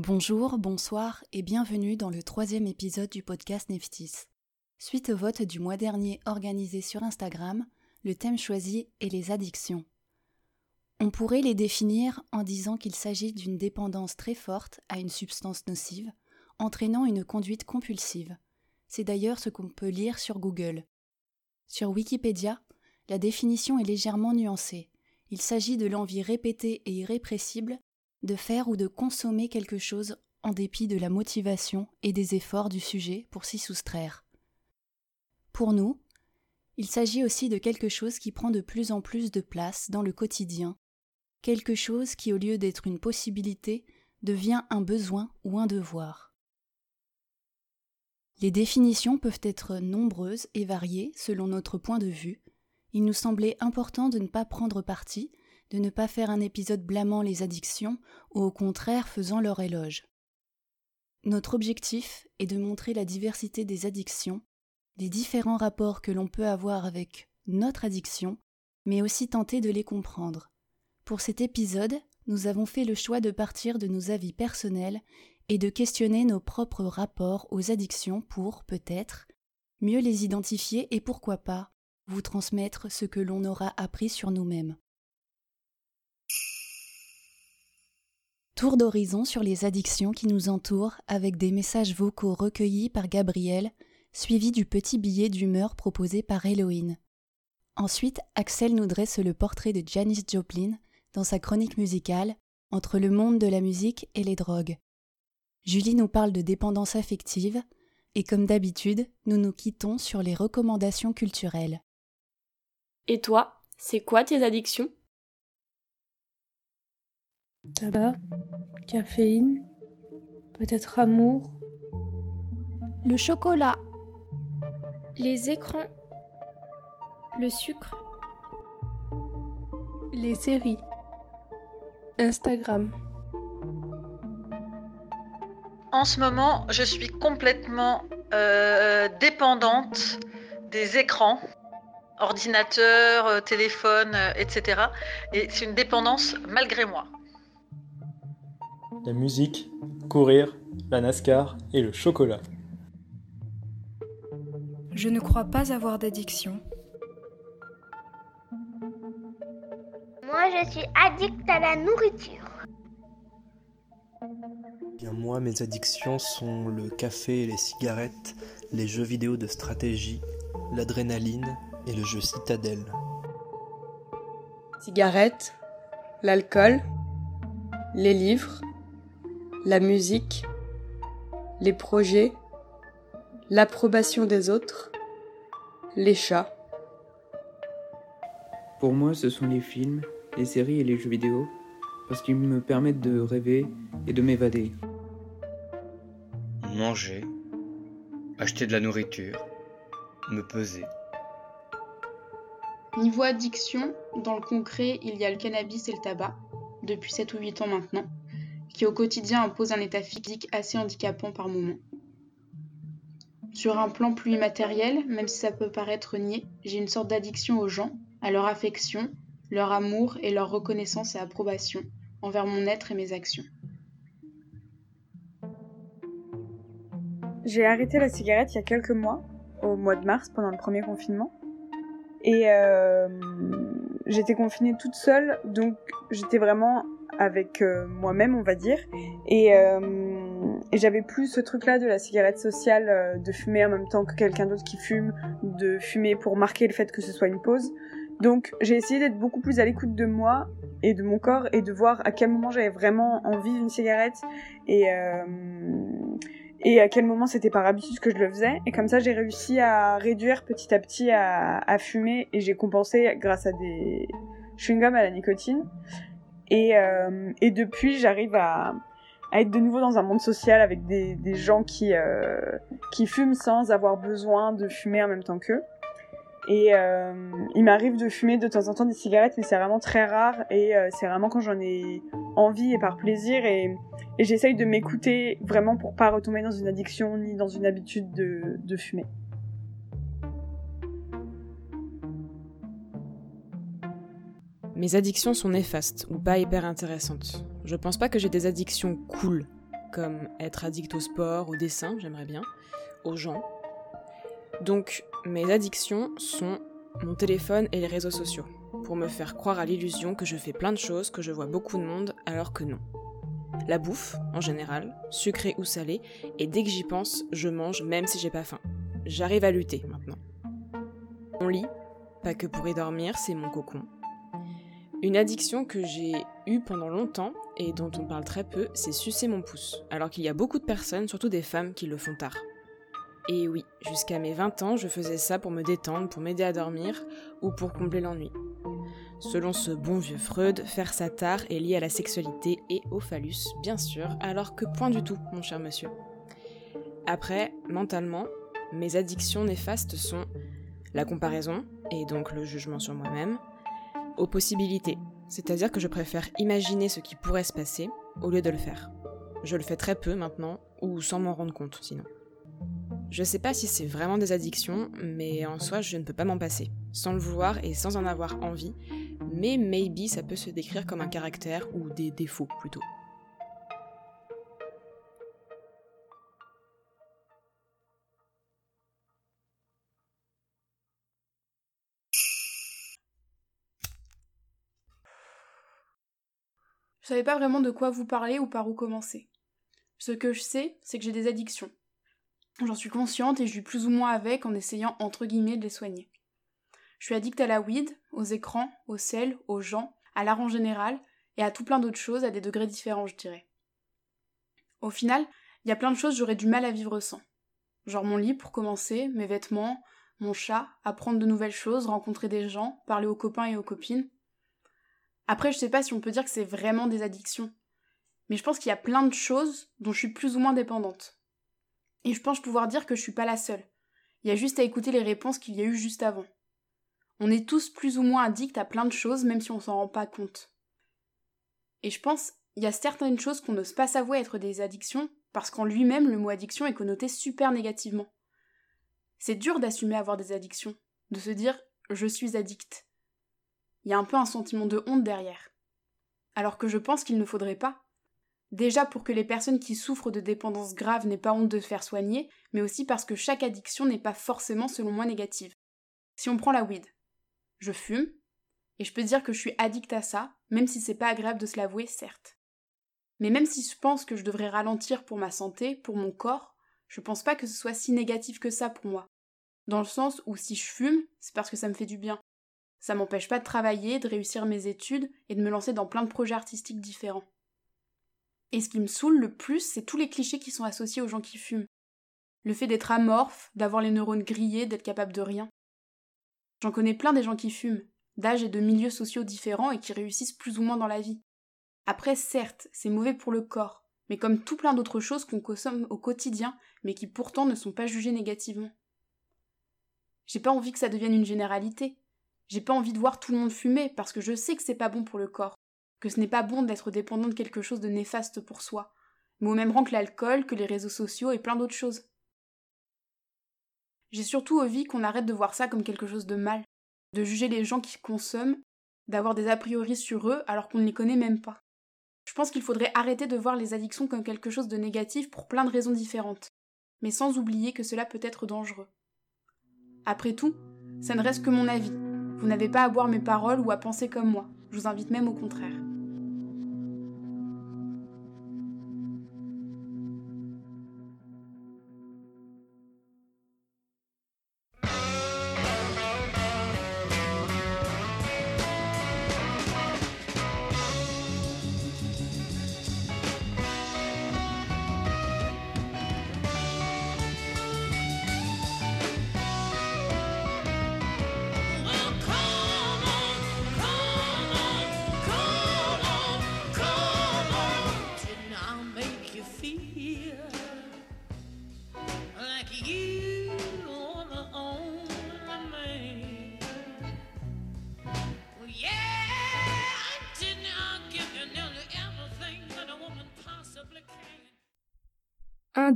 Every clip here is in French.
Bonjour, bonsoir et bienvenue dans le troisième épisode du podcast Neftis. Suite au vote du mois dernier organisé sur Instagram, le thème choisi est les addictions. On pourrait les définir en disant qu'il s'agit d'une dépendance très forte à une substance nocive, entraînant une conduite compulsive. C'est d'ailleurs ce qu'on peut lire sur Google. Sur Wikipédia, la définition est légèrement nuancée. Il s'agit de l'envie répétée et irrépressible de faire ou de consommer quelque chose en dépit de la motivation et des efforts du sujet pour s'y soustraire. Pour nous, il s'agit aussi de quelque chose qui prend de plus en plus de place dans le quotidien quelque chose qui, au lieu d'être une possibilité, devient un besoin ou un devoir. Les définitions peuvent être nombreuses et variées selon notre point de vue. Il nous semblait important de ne pas prendre parti, de ne pas faire un épisode blâmant les addictions ou au contraire faisant leur éloge. Notre objectif est de montrer la diversité des addictions, des différents rapports que l'on peut avoir avec notre addiction, mais aussi tenter de les comprendre, pour cet épisode, nous avons fait le choix de partir de nos avis personnels et de questionner nos propres rapports aux addictions pour, peut-être, mieux les identifier et pourquoi pas, vous transmettre ce que l'on aura appris sur nous-mêmes. Tour d'horizon sur les addictions qui nous entourent avec des messages vocaux recueillis par Gabriel, suivis du petit billet d'humeur proposé par Héloïne. Ensuite, Axel nous dresse le portrait de Janis Joplin, dans sa chronique musicale Entre le monde de la musique et les drogues. Julie nous parle de dépendance affective et comme d'habitude, nous nous quittons sur les recommandations culturelles. Et toi, c'est quoi tes addictions? Tabac, caféine, peut-être amour. Le chocolat. Les écrans. Le sucre. Les séries. Instagram. En ce moment, je suis complètement euh, dépendante des écrans, ordinateur, euh, téléphone, euh, etc. Et c'est une dépendance malgré moi. La musique, courir, la NASCAR et le chocolat. Je ne crois pas avoir d'addiction. Moi, je suis addict à la nourriture. Bien moi, mes addictions sont le café et les cigarettes, les jeux vidéo de stratégie, l'adrénaline et le jeu citadelle. Cigarettes, l'alcool, les livres, la musique, les projets, l'approbation des autres, les chats. Pour moi, ce sont les films, les séries et les jeux vidéo, parce qu'ils me permettent de rêver et de m'évader. Manger, acheter de la nourriture, me peser. Niveau addiction, dans le concret, il y a le cannabis et le tabac, depuis 7 ou 8 ans maintenant, qui au quotidien imposent un état physique assez handicapant par moments. Sur un plan plus immatériel, même si ça peut paraître niais, j'ai une sorte d'addiction aux gens, à leur affection, leur amour et leur reconnaissance et approbation envers mon être et mes actions. J'ai arrêté la cigarette il y a quelques mois, au mois de mars, pendant le premier confinement. Et euh, j'étais confinée toute seule, donc j'étais vraiment avec euh, moi-même, on va dire. Et, euh, et j'avais plus ce truc-là de la cigarette sociale, euh, de fumer en même temps que quelqu'un d'autre qui fume, de fumer pour marquer le fait que ce soit une pause. Donc j'ai essayé d'être beaucoup plus à l'écoute de moi et de mon corps et de voir à quel moment j'avais vraiment envie d'une cigarette et et à quel moment c'était par habitude que je le faisais. Et comme ça j'ai réussi à réduire petit à petit à, à fumer et j'ai compensé grâce à des chewing-gums à la nicotine. Et, euh, et depuis j'arrive à, être de nouveau dans un monde social avec des, gens qui, euh, qui fument sans avoir besoin de fumer en même temps qu'eux. Et euh, il m'arrive de fumer de temps en temps des cigarettes, mais c'est vraiment très rare et c'est vraiment quand j'en ai envie et par plaisir. Et, j'essaye de m'écouter vraiment pour pas retomber dans une addiction ni dans une habitude de, de fumer. Mes addictions sont néfastes ou pas hyper intéressantes. Je pense pas que j'ai des addictions cool. comme être addict au sport, au dessin, j'aimerais bien, aux gens. Donc mes addictions sont mon téléphone et les réseaux sociaux, pour me faire croire à l'illusion que je fais plein de choses, que je vois beaucoup de monde, alors que non. La bouffe, en général, sucrée ou salée, et dès que j'y pense, je mange même si j'ai pas faim. J'arrive à lutter maintenant. Mon lit, pas que pour y dormir, c'est mon cocon. Une addiction que j'ai eue pendant longtemps et dont on parle très peu, c'est sucer mon pouce, alors qu'il y a beaucoup de personnes, surtout des femmes, qui le font tard. Et oui, jusqu'à mes 20 ans, je faisais ça pour me détendre, pour m'aider à dormir ou pour combler l'ennui. Selon ce bon vieux Freud, faire ça tard est lié à la sexualité et au phallus, bien sûr, alors que point du tout, mon cher monsieur. Après, mentalement, mes addictions néfastes sont la comparaison, et donc le jugement sur moi-même, possibilités, c'est-à-dire que je préfère imaginer ce qui pourrait se passer au lieu de le faire. Je le fais très peu maintenant, ou sans m'en rendre compte sinon. Je sais pas si c'est vraiment des addictions, mais en soi je ne peux pas m'en passer, sans le vouloir et sans en avoir envie, mais maybe ça peut se décrire comme un caractère ou des défauts plutôt. Je savais pas vraiment de quoi vous parler ou par où commencer. Ce que je sais, c'est que j'ai des addictions. J'en suis consciente et je vis plus ou moins avec en essayant entre guillemets de les soigner. Je suis addict à la weed, aux écrans, au sel, aux gens, à l'art en général et à tout plein d'autres choses à des degrés différents, je dirais. Au final, il y a plein de choses j'aurais du mal à vivre sans. Genre mon lit pour commencer, mes vêtements, mon chat, apprendre de nouvelles choses, rencontrer des gens, parler aux copains et aux copines. Après, je sais pas si on peut dire que c'est vraiment des addictions, mais je pense qu'il y a plein de choses dont je suis plus ou moins dépendante. Et je pense pouvoir dire que je suis pas la seule. Il y a juste à écouter les réponses qu'il y a eu juste avant. On est tous plus ou moins addicts à plein de choses, même si on s'en rend pas compte. Et je pense, il y a certaines choses qu'on n'ose pas s'avouer être des addictions, parce qu'en lui-même, le mot addiction est connoté super négativement. C'est dur d'assumer avoir des addictions, de se dire je suis addict. Il y a un peu un sentiment de honte derrière. Alors que je pense qu'il ne faudrait pas. Déjà pour que les personnes qui souffrent de dépendance grave n'aient pas honte de se faire soigner, mais aussi parce que chaque addiction n'est pas forcément selon moi négative. Si on prend la weed, je fume, et je peux dire que je suis addict à ça, même si c'est pas agréable de se l'avouer, certes. Mais même si je pense que je devrais ralentir pour ma santé, pour mon corps, je pense pas que ce soit si négatif que ça pour moi. Dans le sens où si je fume, c'est parce que ça me fait du bien. Ça m'empêche pas de travailler, de réussir mes études et de me lancer dans plein de projets artistiques différents. Et ce qui me saoule le plus, c'est tous les clichés qui sont associés aux gens qui fument. Le fait d'être amorphe, d'avoir les neurones grillés, d'être capable de rien. J'en connais plein des gens qui fument, d'âge et de milieux sociaux différents et qui réussissent plus ou moins dans la vie. Après, certes, c'est mauvais pour le corps, mais comme tout plein d'autres choses qu'on consomme au quotidien, mais qui pourtant ne sont pas jugées négativement. J'ai pas envie que ça devienne une généralité. J'ai pas envie de voir tout le monde fumer parce que je sais que c'est pas bon pour le corps que ce n'est pas bon d'être dépendant de quelque chose de néfaste pour soi, mais au même rang que l'alcool, que les réseaux sociaux et plein d'autres choses. J'ai surtout envie qu'on arrête de voir ça comme quelque chose de mal, de juger les gens qui consomment, d'avoir des a priori sur eux alors qu'on ne les connaît même pas. Je pense qu'il faudrait arrêter de voir les addictions comme quelque chose de négatif pour plein de raisons différentes, mais sans oublier que cela peut être dangereux. Après tout, ça ne reste que mon avis. Vous n'avez pas à boire mes paroles ou à penser comme moi. Je vous invite même au contraire.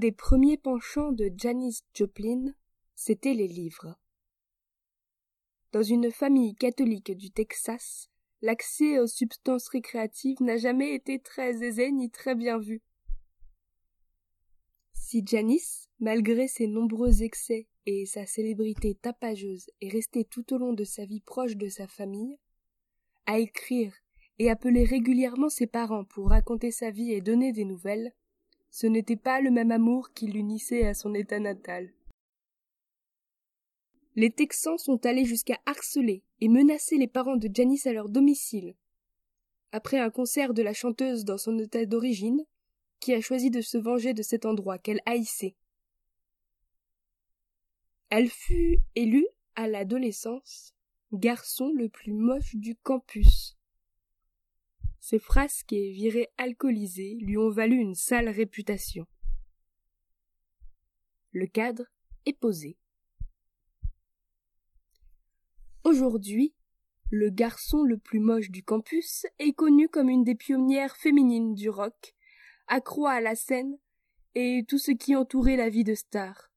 Des premiers penchants de Janis Joplin, c'était les livres. Dans une famille catholique du Texas, l'accès aux substances récréatives n'a jamais été très aisé ni très bien vu. Si Janice, malgré ses nombreux excès et sa célébrité tapageuse, est restée tout au long de sa vie proche de sa famille, à écrire et appeler régulièrement ses parents pour raconter sa vie et donner des nouvelles, ce n'était pas le même amour qui l'unissait à son état natal. Les Texans sont allés jusqu'à harceler et menacer les parents de Janice à leur domicile. Après un concert de la chanteuse dans son état d'origine, qui a choisi de se venger de cet endroit qu'elle haïssait. Elle fut élue, à l'adolescence, garçon le plus moche du campus. Ses frasques et virées alcoolisées lui ont valu une sale réputation. Le cadre est posé. Aujourd'hui, le garçon le plus moche du campus est connu comme une des pionnières féminines du rock, accro à la scène et tout ce qui entourait la vie de star.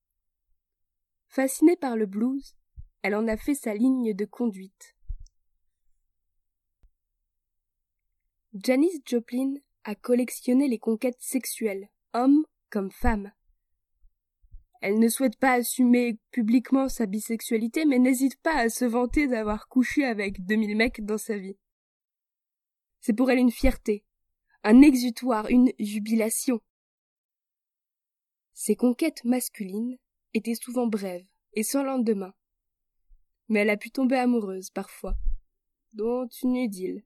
Fascinée par le blues, elle en a fait sa ligne de conduite. Janis Joplin a collectionné les conquêtes sexuelles, hommes comme femmes. Elle ne souhaite pas assumer publiquement sa bisexualité, mais n'hésite pas à se vanter d'avoir couché avec 2000 mecs dans sa vie. C'est pour elle une fierté, un exutoire, une jubilation. Ses conquêtes masculines étaient souvent brèves et sans lendemain. Mais elle a pu tomber amoureuse parfois, dont une idylle,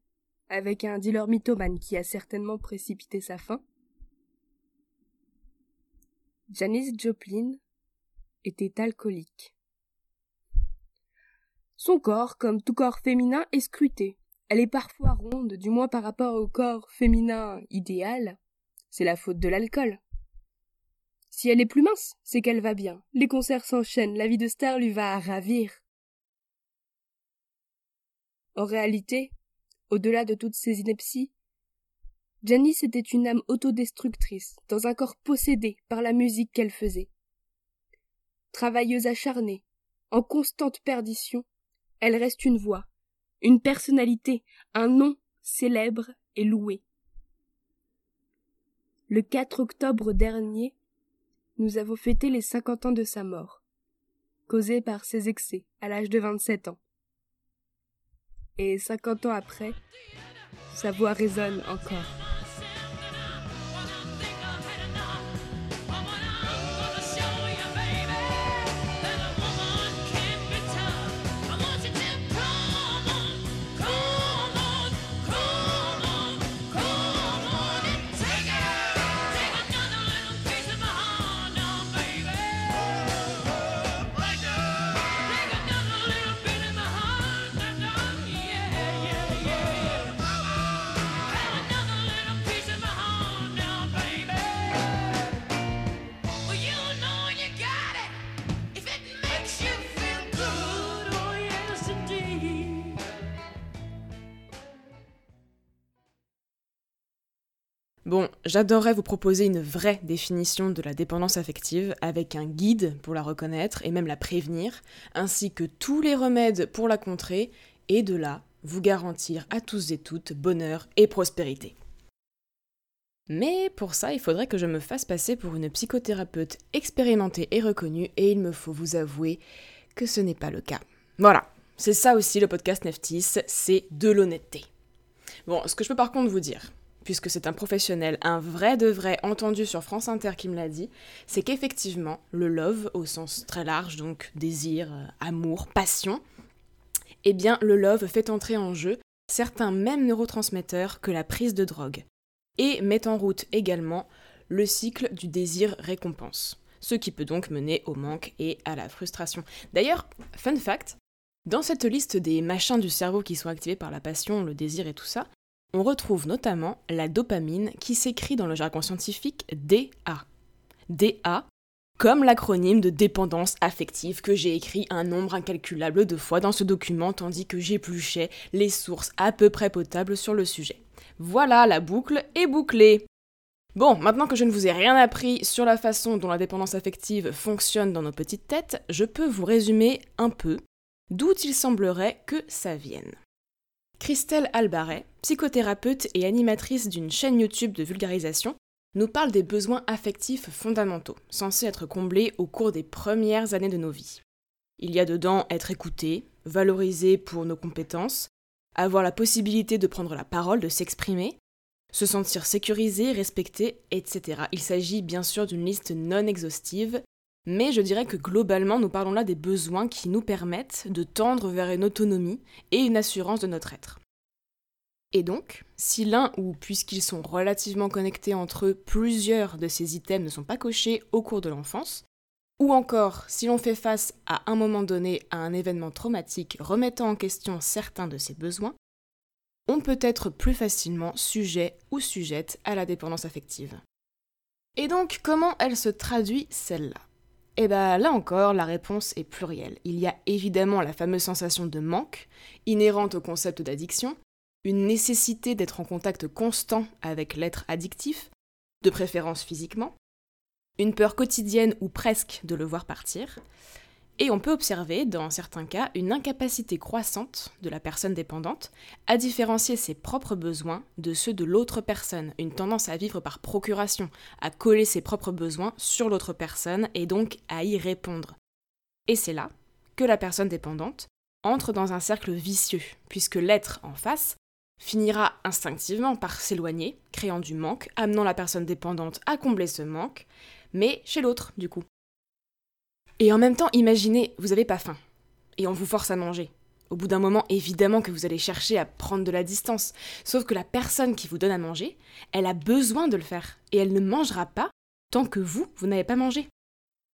avec un dealer mythomane qui a certainement précipité sa fin. Janice Joplin était alcoolique. Son corps, comme tout corps féminin, est scruté, elle est parfois ronde, du moins par rapport au corps féminin idéal. C'est la faute de l'alcool. Si elle est plus mince, c'est qu'elle va bien. Les concerts s'enchaînent, la vie de star lui va à ravir. En réalité, au-delà de toutes ces inepties, Janice était une âme autodestructrice, dans un corps possédé par la musique qu'elle faisait. Travailleuse acharnée, en constante perdition, elle reste une voix, une personnalité, un nom célèbre et loué. Le 4 octobre dernier, nous avons fêté les cinquante ans de sa mort, causée par ses excès à l'âge de vingt-sept ans. Et cinquante ans après, sa voix résonne encore. J'adorerais vous proposer une vraie définition de la dépendance affective avec un guide pour la reconnaître et même la prévenir, ainsi que tous les remèdes pour la contrer, et de là, vous garantir à tous et toutes bonheur et prospérité. Mais pour ça, il faudrait que je me fasse passer pour une psychothérapeute expérimentée et reconnue, et il me faut vous avouer que ce n'est pas le cas. Voilà, c'est ça aussi le podcast Neftis, c'est de l'honnêteté. Bon, ce que je peux par contre vous dire, puisque c'est un professionnel, un vrai de vrai entendu sur France Inter qui me l'a dit, c'est qu'effectivement, le love, au sens très large, donc désir, euh, amour, passion, eh bien, le love fait entrer en jeu certains mêmes neurotransmetteurs que la prise de drogue, et met en route également le cycle du désir-récompense, ce qui peut donc mener au manque et à la frustration. D'ailleurs, fun fact, dans cette liste des machins du cerveau qui sont activés par la passion, le désir et tout ça, on retrouve notamment la dopamine qui s'écrit dans le jargon scientifique DA. DA comme l'acronyme de dépendance affective que j'ai écrit un nombre incalculable de fois dans ce document tandis que j'épluchais les sources à peu près potables sur le sujet. Voilà, la boucle est bouclée. Bon, maintenant que je ne vous ai rien appris sur la façon dont la dépendance affective fonctionne dans nos petites têtes, je peux vous résumer un peu d'où il semblerait que ça vienne. Christelle Albaret, psychothérapeute et animatrice d'une chaîne YouTube de vulgarisation, nous parle des besoins affectifs fondamentaux, censés être comblés au cours des premières années de nos vies. Il y a dedans être écouté, valorisé pour nos compétences, avoir la possibilité de prendre la parole, de s'exprimer, se sentir sécurisé, respecté, etc. Il s'agit bien sûr d'une liste non exhaustive, mais je dirais que globalement nous parlons là des besoins qui nous permettent de tendre vers une autonomie et une assurance de notre être. Et donc, si l'un ou puisqu'ils sont relativement connectés entre eux, plusieurs de ces items ne sont pas cochés au cours de l'enfance, ou encore si l'on fait face à un moment donné à un événement traumatique remettant en question certains de ces besoins, on peut être plus facilement sujet ou sujette à la dépendance affective. Et donc, comment elle se traduit celle-là? Eh bien là encore, la réponse est plurielle. Il y a évidemment la fameuse sensation de manque, inhérente au concept d'addiction, une nécessité d'être en contact constant avec l'être addictif, de préférence physiquement, une peur quotidienne ou presque de le voir partir, et on peut observer, dans certains cas, une incapacité croissante de la personne dépendante à différencier ses propres besoins de ceux de l'autre personne, une tendance à vivre par procuration, à coller ses propres besoins sur l'autre personne et donc à y répondre. Et c'est là que la personne dépendante entre dans un cercle vicieux, puisque l'être en face finira instinctivement par s'éloigner, créant du manque, amenant la personne dépendante à combler ce manque, mais chez l'autre, du coup. Et en même temps, imaginez, vous n'avez pas faim, et on vous force à manger. Au bout d'un moment, évidemment que vous allez chercher à prendre de la distance, sauf que la personne qui vous donne à manger, elle a besoin de le faire, et elle ne mangera pas tant que vous, vous n'avez pas mangé.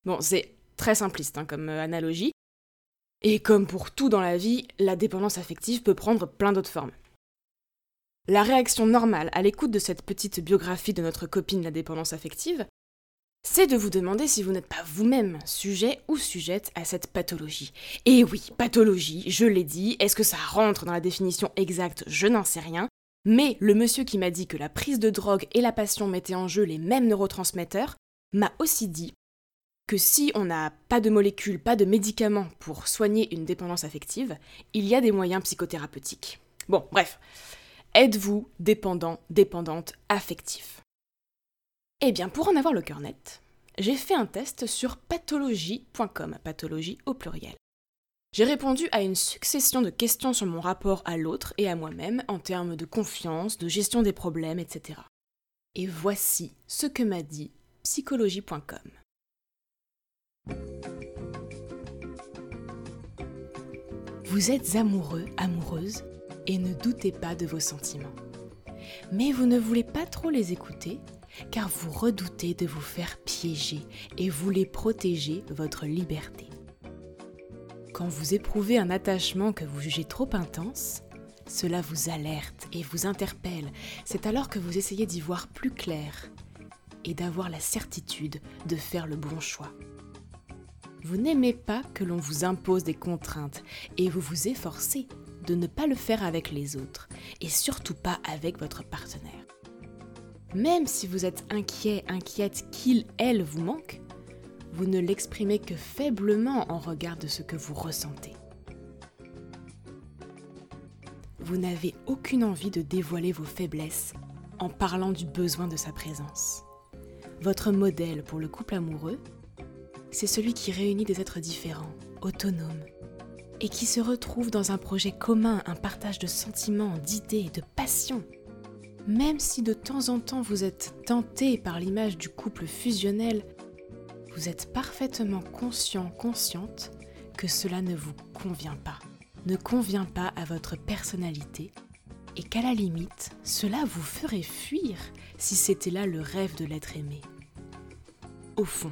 Bon, c'est très simpliste hein, comme euh, analogie, et comme pour tout dans la vie, la dépendance affective peut prendre plein d'autres formes. La réaction normale à l'écoute de cette petite biographie de notre copine la dépendance affective, c'est de vous demander si vous n'êtes pas vous-même sujet ou sujette à cette pathologie. Et oui, pathologie, je l'ai dit, est-ce que ça rentre dans la définition exacte? Je n'en sais rien. Mais le monsieur qui m'a dit que la prise de drogue et la passion mettaient en jeu les mêmes neurotransmetteurs m'a aussi dit que si on n'a pas de molécules, pas de médicaments pour soigner une dépendance affective, il y a des moyens psychothérapeutiques. Bon, bref. Êtes-vous dépendant, dépendante, affectif? Eh bien, pour en avoir le cœur net, j'ai fait un test sur pathologie.com, pathologie au pluriel. J'ai répondu à une succession de questions sur mon rapport à l'autre et à moi-même en termes de confiance, de gestion des problèmes, etc. Et voici ce que m'a dit psychologie.com. Vous êtes amoureux, amoureuse et ne doutez pas de vos sentiments. Mais vous ne voulez pas trop les écouter car vous redoutez de vous faire piéger et voulez protéger votre liberté. Quand vous éprouvez un attachement que vous jugez trop intense, cela vous alerte et vous interpelle. C'est alors que vous essayez d'y voir plus clair et d'avoir la certitude de faire le bon choix. Vous n'aimez pas que l'on vous impose des contraintes et vous vous efforcez de ne pas le faire avec les autres et surtout pas avec votre partenaire. Même si vous êtes inquiet, inquiète qu'il, elle vous manque, vous ne l'exprimez que faiblement en regard de ce que vous ressentez. Vous n'avez aucune envie de dévoiler vos faiblesses en parlant du besoin de sa présence. Votre modèle pour le couple amoureux, c'est celui qui réunit des êtres différents, autonomes, et qui se retrouvent dans un projet commun, un partage de sentiments, d'idées, de passions. Même si de temps en temps vous êtes tenté par l'image du couple fusionnel, vous êtes parfaitement conscient, consciente que cela ne vous convient pas, ne convient pas à votre personnalité, et qu'à la limite, cela vous ferait fuir si c'était là le rêve de l'être aimé. Au fond,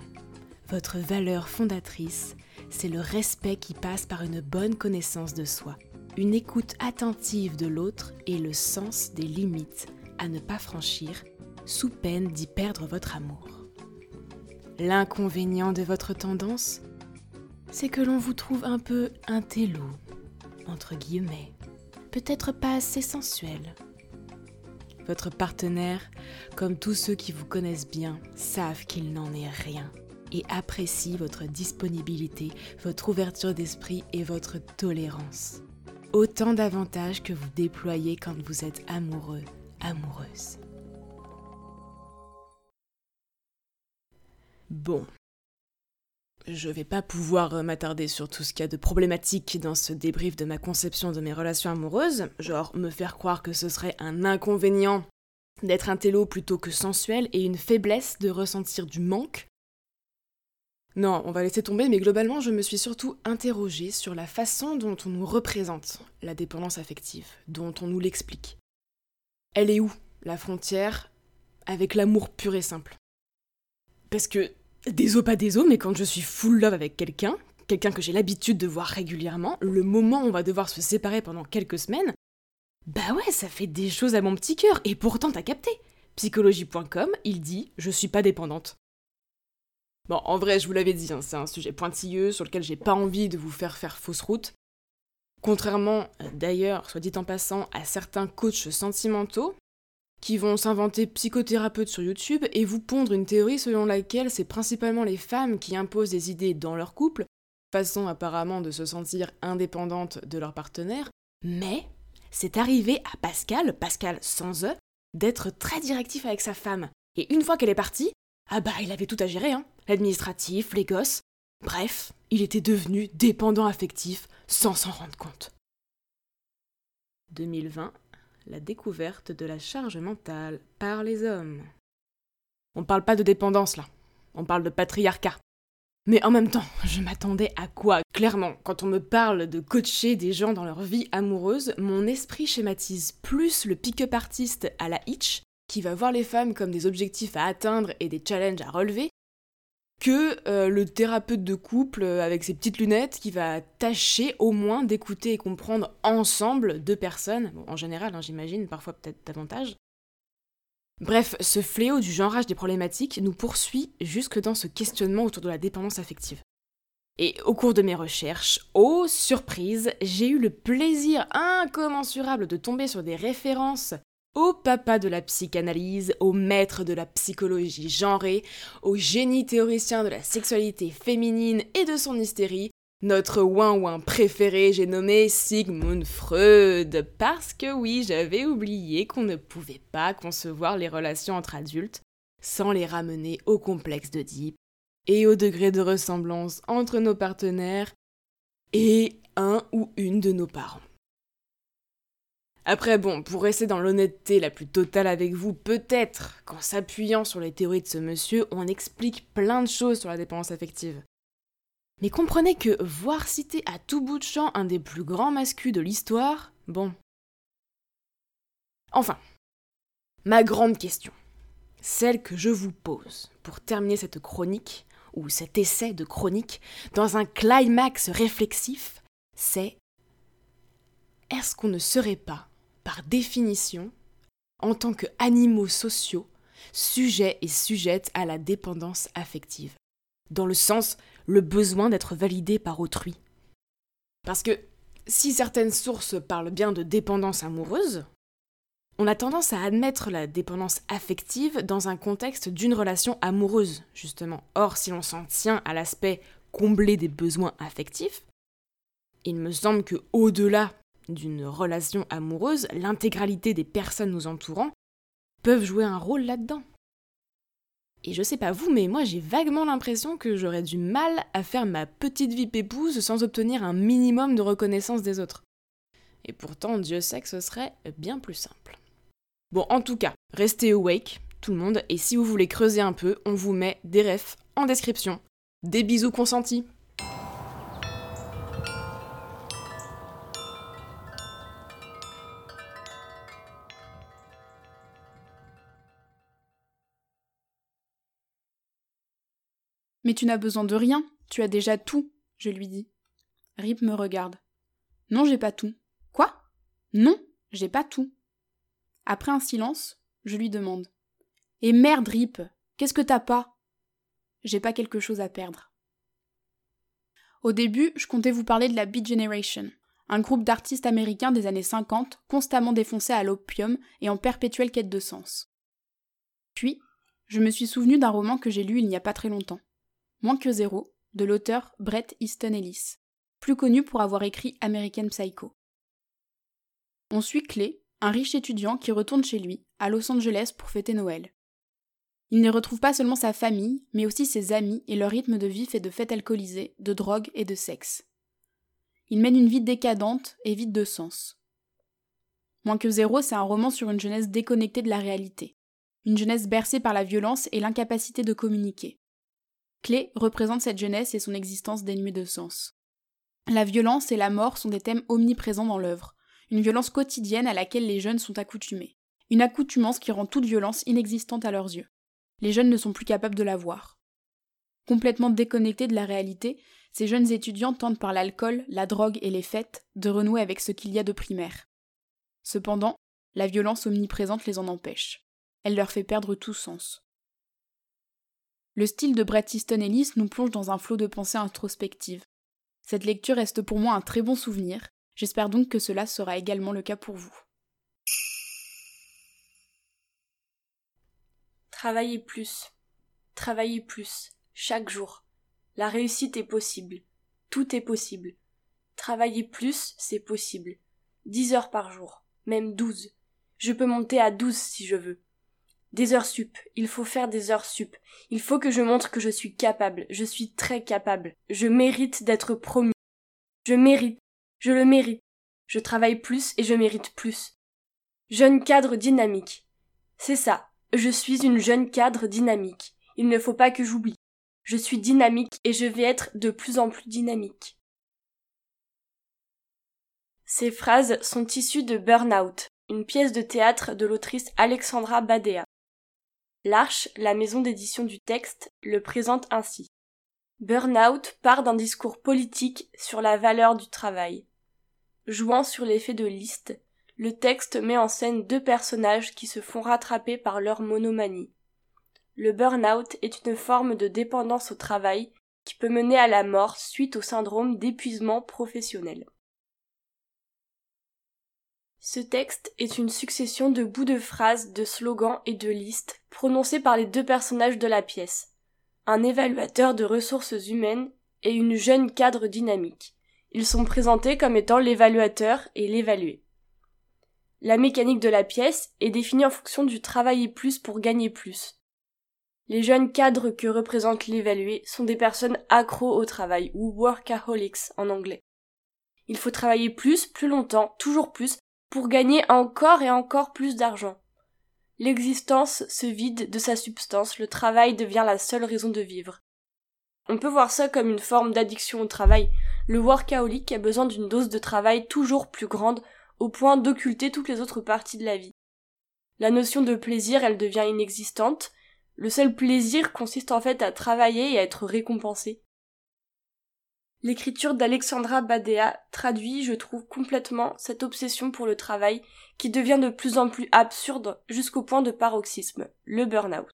votre valeur fondatrice, c'est le respect qui passe par une bonne connaissance de soi, une écoute attentive de l'autre et le sens des limites à ne pas franchir sous peine d'y perdre votre amour. L'inconvénient de votre tendance, c'est que l'on vous trouve un peu intello, entre guillemets, peut-être pas assez sensuel. Votre partenaire, comme tous ceux qui vous connaissent bien, savent qu'il n'en est rien et apprécie votre disponibilité, votre ouverture d'esprit et votre tolérance. Autant d'avantages que vous déployez quand vous êtes amoureux, amoureuse. Bon. Je vais pas pouvoir euh, m'attarder sur tout ce qu'il y a de problématique dans ce débrief de ma conception de mes relations amoureuses, genre me faire croire que ce serait un inconvénient d'être un télo plutôt que sensuel et une faiblesse de ressentir du manque. Non, on va laisser tomber, mais globalement, je me suis surtout interrogée sur la façon dont on nous représente la dépendance affective, dont on nous l'explique. Elle est où, la frontière, avec l'amour pur et simple? Parce que, désolé pas désolé, mais quand je suis full love avec quelqu'un, quelqu'un que j'ai l'habitude de voir régulièrement, le moment où on va devoir se séparer pendant quelques semaines, bah ouais, ça fait des choses à mon petit cœur, et pourtant t'as capté. Psychologie.com, il dit Je suis pas dépendante. Bon, en vrai, je vous l'avais dit, hein, c'est un sujet pointilleux sur lequel j'ai pas envie de vous faire faire fausse route. Contrairement, euh, d'ailleurs, soit dit en passant, à certains coachs sentimentaux qui vont s'inventer psychothérapeutes sur YouTube et vous pondre une théorie selon laquelle c'est principalement les femmes qui imposent des idées dans leur couple, façon apparemment de se sentir indépendantes de leur partenaire, mais c'est arrivé à Pascal, Pascal sans E, d'être très directif avec sa femme. Et une fois qu'elle est partie, ah bah il avait tout à gérer, hein. L'administratif, les gosses. Bref, il était devenu dépendant affectif sans s'en rendre compte. 2020, la découverte de la charge mentale par les hommes. On parle pas de dépendance là, on parle de patriarcat. Mais en même temps, je m'attendais à quoi? Clairement, quand on me parle de coacher des gens dans leur vie amoureuse, mon esprit schématise plus le pick-up artiste à la Hitch, qui va voir les femmes comme des objectifs à atteindre et des challenges à relever, que euh, le thérapeute de couple euh, avec ses petites lunettes qui va tâcher au moins d'écouter et comprendre ensemble deux personnes, en général hein, j'imagine, parfois peut-être davantage, Bref, ce fléau du genrage des problématiques nous poursuit jusque dans ce questionnement autour de la dépendance affective. Et au cours de mes recherches, oh surprise, j'ai eu le plaisir incommensurable de tomber sur des références au papa de la psychanalyse, au maître de la psychologie genrée, au génie théoricien de la sexualité féminine et de son hystérie, notre ouin-ouin préféré, j'ai nommé Sigmund Freud, parce que oui, j'avais oublié qu'on ne pouvait pas concevoir les relations entre adultes sans les ramener au complexe de et au degré de ressemblance entre nos partenaires et un ou une de nos parents. Après bon, pour rester dans l'honnêteté la plus totale avec vous, peut-être qu'en s'appuyant sur les théories de ce monsieur, on explique plein de choses sur la dépendance affective. Mais comprenez que voir citer à tout bout de champ un des plus grands mascus de l'histoire, bon. Enfin, ma grande question, celle que je vous pose pour terminer cette chronique, ou cet essai de chronique, dans un climax réflexif, c'est est-ce qu'on ne serait pas, par définition, en tant qu'animaux sociaux, sujets et sujettes à la dépendance affective Dans le sens le besoin d'être validé par autrui. Parce que si certaines sources parlent bien de dépendance amoureuse, on a tendance à admettre la dépendance affective dans un contexte d'une relation amoureuse, justement. Or, si l'on s'en tient à l'aspect combler des besoins affectifs, il me semble que au-delà d'une relation amoureuse, l'intégralité des personnes nous entourant peuvent jouer un rôle là-dedans. Et je sais pas vous, mais moi j'ai vaguement l'impression que j'aurais du mal à faire ma petite vie pépouse sans obtenir un minimum de reconnaissance des autres. Et pourtant, Dieu sait que ce serait bien plus simple. Bon, en tout cas, restez awake, tout le monde, et si vous voulez creuser un peu, on vous met des refs en description. Des bisous consentis Mais tu n'as besoin de rien, tu as déjà tout, je lui dis. Rip me regarde. Non, j'ai pas tout. Quoi? Non, j'ai pas tout. Après un silence, je lui demande. Et merde, Rip, qu'est-ce que t'as pas? J'ai pas quelque chose à perdre. Au début, je comptais vous parler de la Beat Generation, un groupe d'artistes américains des années 50 constamment défoncés à l'opium et en perpétuelle quête de sens. Puis, je me suis souvenu d'un roman que j'ai lu il n'y a pas très longtemps. Moins que zéro, de l'auteur Brett Easton Ellis, plus connu pour avoir écrit American Psycho. On suit Clay, un riche étudiant qui retourne chez lui, à Los Angeles pour fêter Noël. Il n'y retrouve pas seulement sa famille, mais aussi ses amis et leur rythme de vie fait de fêtes alcoolisées, de drogue et de sexe. Il mène une vie décadente et vide de sens. Moins que zéro, c'est un roman sur une jeunesse déconnectée de la réalité. Une jeunesse bercée par la violence et l'incapacité de communiquer. Clé représente cette jeunesse et son existence dénuée de sens. La violence et la mort sont des thèmes omniprésents dans l'œuvre, une violence quotidienne à laquelle les jeunes sont accoutumés, une accoutumance qui rend toute violence inexistante à leurs yeux. Les jeunes ne sont plus capables de la voir. Complètement déconnectés de la réalité, ces jeunes étudiants tentent par l'alcool, la drogue et les fêtes de renouer avec ce qu'il y a de primaire. Cependant, la violence omniprésente les en empêche. Elle leur fait perdre tout sens. Le style de Bret Easton Ellis nous plonge dans un flot de pensées introspectives. Cette lecture reste pour moi un très bon souvenir, j'espère donc que cela sera également le cas pour vous. Travailler plus. Travailler plus. Chaque jour. La réussite est possible. Tout est possible. Travailler plus, c'est possible. Dix heures par jour. Même douze. Je peux monter à douze si je veux. Des heures sup. Il faut faire des heures sup. Il faut que je montre que je suis capable. Je suis très capable. Je mérite d'être promu. Je mérite. Je le mérite. Je travaille plus et je mérite plus. Jeune cadre dynamique. C'est ça. Je suis une jeune cadre dynamique. Il ne faut pas que j'oublie. Je suis dynamique et je vais être de plus en plus dynamique. Ces phrases sont issues de Burnout, une pièce de théâtre de l'autrice Alexandra Badea. L'Arche, la maison d'édition du texte, le présente ainsi. Burnout part d'un discours politique sur la valeur du travail. Jouant sur l'effet de liste, le texte met en scène deux personnages qui se font rattraper par leur monomanie. Le burn-out est une forme de dépendance au travail qui peut mener à la mort suite au syndrome d'épuisement professionnel. Ce texte est une succession de bouts de phrases, de slogans et de listes prononcés par les deux personnages de la pièce. Un évaluateur de ressources humaines et une jeune cadre dynamique. Ils sont présentés comme étant l'évaluateur et l'évalué. La mécanique de la pièce est définie en fonction du travailler plus pour gagner plus. Les jeunes cadres que représente l'évalué sont des personnes accros au travail ou workaholics en anglais. Il faut travailler plus, plus longtemps, toujours plus, pour gagner encore et encore plus d'argent. L'existence se vide de sa substance, le travail devient la seule raison de vivre. On peut voir ça comme une forme d'addiction au travail. Le workaholic a besoin d'une dose de travail toujours plus grande au point d'occulter toutes les autres parties de la vie. La notion de plaisir, elle devient inexistante. Le seul plaisir consiste en fait à travailler et à être récompensé. L'écriture d'Alexandra Badea traduit, je trouve, complètement cette obsession pour le travail qui devient de plus en plus absurde jusqu'au point de paroxysme, le burn-out.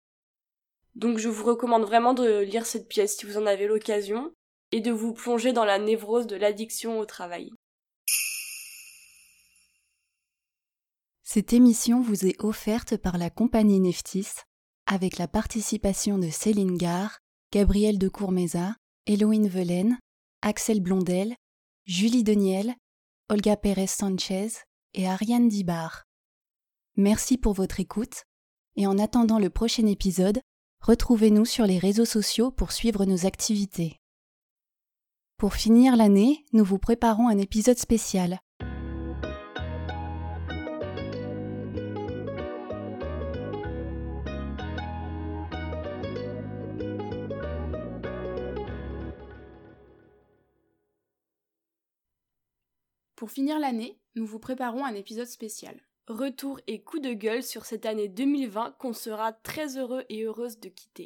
Donc je vous recommande vraiment de lire cette pièce si vous en avez l'occasion et de vous plonger dans la névrose de l'addiction au travail. Cette émission vous est offerte par la compagnie Neftis avec la participation de Céline Gare, Gabrielle de Courmeza, Héloïne Velaine, Axel Blondel, Julie Deniel, Olga Pérez Sanchez et Ariane Dibar. Merci pour votre écoute et en attendant le prochain épisode, retrouvez-nous sur les réseaux sociaux pour suivre nos activités. Pour finir l'année, nous vous préparons un épisode spécial. Pour finir l'année, nous vous préparons un épisode spécial. Retour et coup de gueule sur cette année 2020 qu'on sera très heureux et heureuse de quitter.